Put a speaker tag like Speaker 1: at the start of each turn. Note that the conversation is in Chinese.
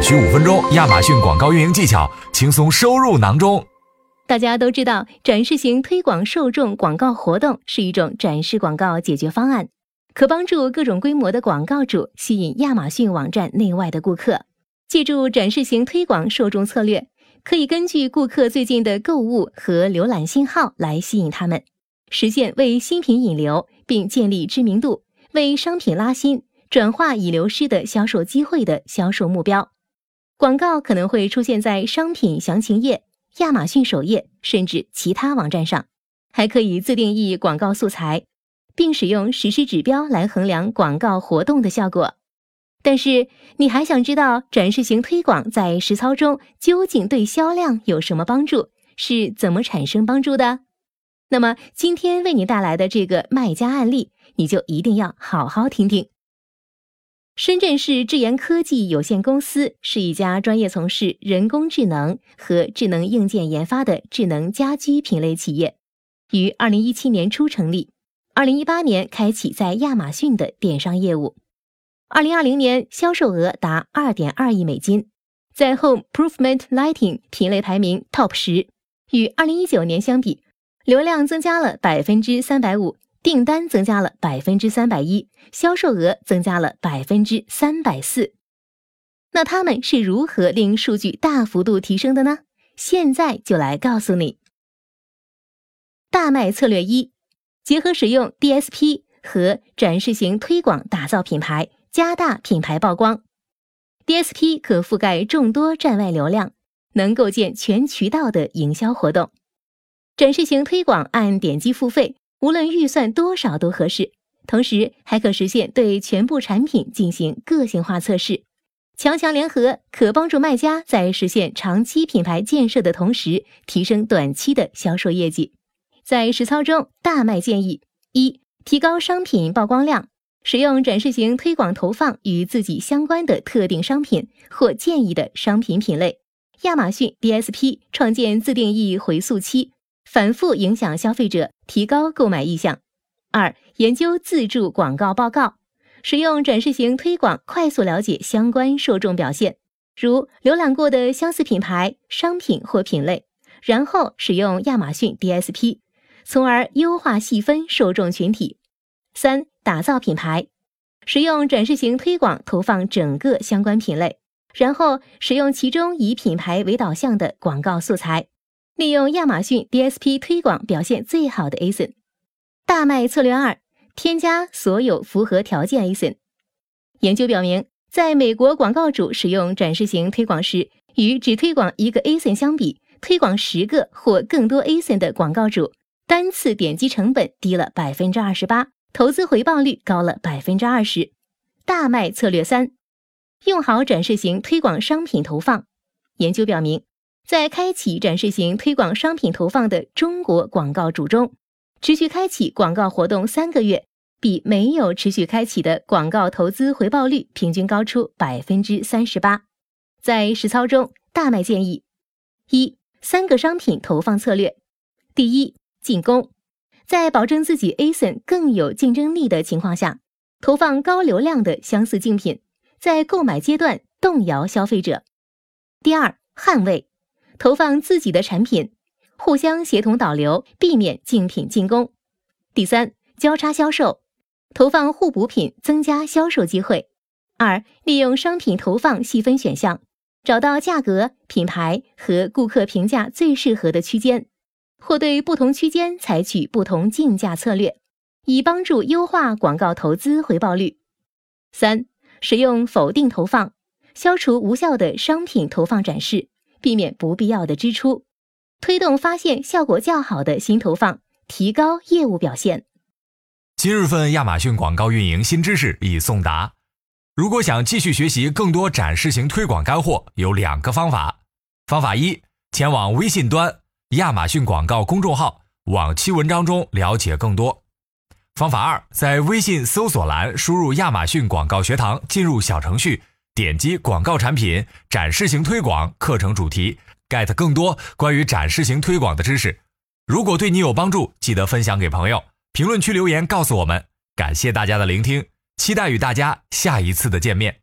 Speaker 1: 只需五分钟，亚马逊广告运营技巧轻松收入囊中。
Speaker 2: 大家都知道，展示型推广受众广告活动是一种展示广告解决方案，可帮助各种规模的广告主吸引亚马逊网站内外的顾客。借助展示型推广受众策略，可以根据顾客最近的购物和浏览信号来吸引他们，实现为新品引流并建立知名度，为商品拉新。转化已流失的销售机会的销售目标，广告可能会出现在商品详情页、亚马逊首页，甚至其他网站上。还可以自定义广告素材，并使用实施指标来衡量广告活动的效果。但是，你还想知道展示型推广在实操中究竟对销量有什么帮助？是怎么产生帮助的？那么，今天为你带来的这个卖家案例，你就一定要好好听听。深圳市智研科技有限公司是一家专业从事人工智能和智能硬件研发的智能家居品类企业，于二零一七年初成立，二零一八年开启在亚马逊的电商业务，二零二零年销售额达二点二亿美金，在 Home Improvement Lighting 品类排名 TOP 十，与二零一九年相比，流量增加了百分之三百五。订单增加了百分之三百一，销售额增加了百分之三百四。那他们是如何令数据大幅度提升的呢？现在就来告诉你。大卖策略一：结合使用 DSP 和展示型推广打造品牌，加大品牌曝光。DSP 可覆盖众多站外流量，能构建全渠道的营销活动。展示型推广按点击付费。无论预算多少都合适，同时还可实现对全部产品进行个性化测试。强强联合可帮助卖家在实现长期品牌建设的同时，提升短期的销售业绩。在实操中，大卖建议：一、提高商品曝光量，使用展示型推广投放与自己相关的特定商品或建议的商品品类。亚马逊 DSP 创建自定义回溯期。反复影响消费者，提高购买意向。二、研究自助广告报告，使用展示型推广快速了解相关受众表现，如浏览过的相似品牌、商品或品类，然后使用亚马逊 DSP，从而优化细分受众群体。三、打造品牌，使用展示型推广投放整个相关品类，然后使用其中以品牌为导向的广告素材。利用亚马逊 DSP 推广表现最好的 ASIN，大卖策略二：添加所有符合条件 ASIN。研究表明，在美国广告主使用展示型推广时，与只推广一个 ASIN 相比，推广十个或更多 ASIN 的广告主，单次点击成本低了百分之二十八，投资回报率高了百分之二十。大卖策略三：用好展示型推广商品投放。研究表明。在开启展示型推广商品投放的中国广告主中，持续开启广告活动三个月，比没有持续开启的广告投资回报率平均高出百分之三十八。在实操中，大麦建议：一、三个商品投放策略。第一，进攻，在保证自己 ASIN 更有竞争力的情况下，投放高流量的相似竞品，在购买阶段动摇消费者。第二，捍卫。投放自己的产品，互相协同导流，避免竞品进攻。第三，交叉销售，投放互补品，增加销售机会。二，利用商品投放细分选项，找到价格、品牌和顾客评价最适合的区间，或对不同区间采取不同竞价策略，以帮助优化广告投资回报率。三，使用否定投放，消除无效的商品投放展示。避免不必要的支出，推动发现效果较好的新投放，提高业务表现。
Speaker 1: 今日份亚马逊广告运营新知识已送达。如果想继续学习更多展示型推广干货，有两个方法：方法一，前往微信端亚马逊广告公众号往期文章中了解更多；方法二，在微信搜索栏输入亚马逊广告学堂，进入小程序。点击广告产品展示型推广课程主题，get 更多关于展示型推广的知识。如果对你有帮助，记得分享给朋友。评论区留言告诉我们。感谢大家的聆听，期待与大家下一次的见面。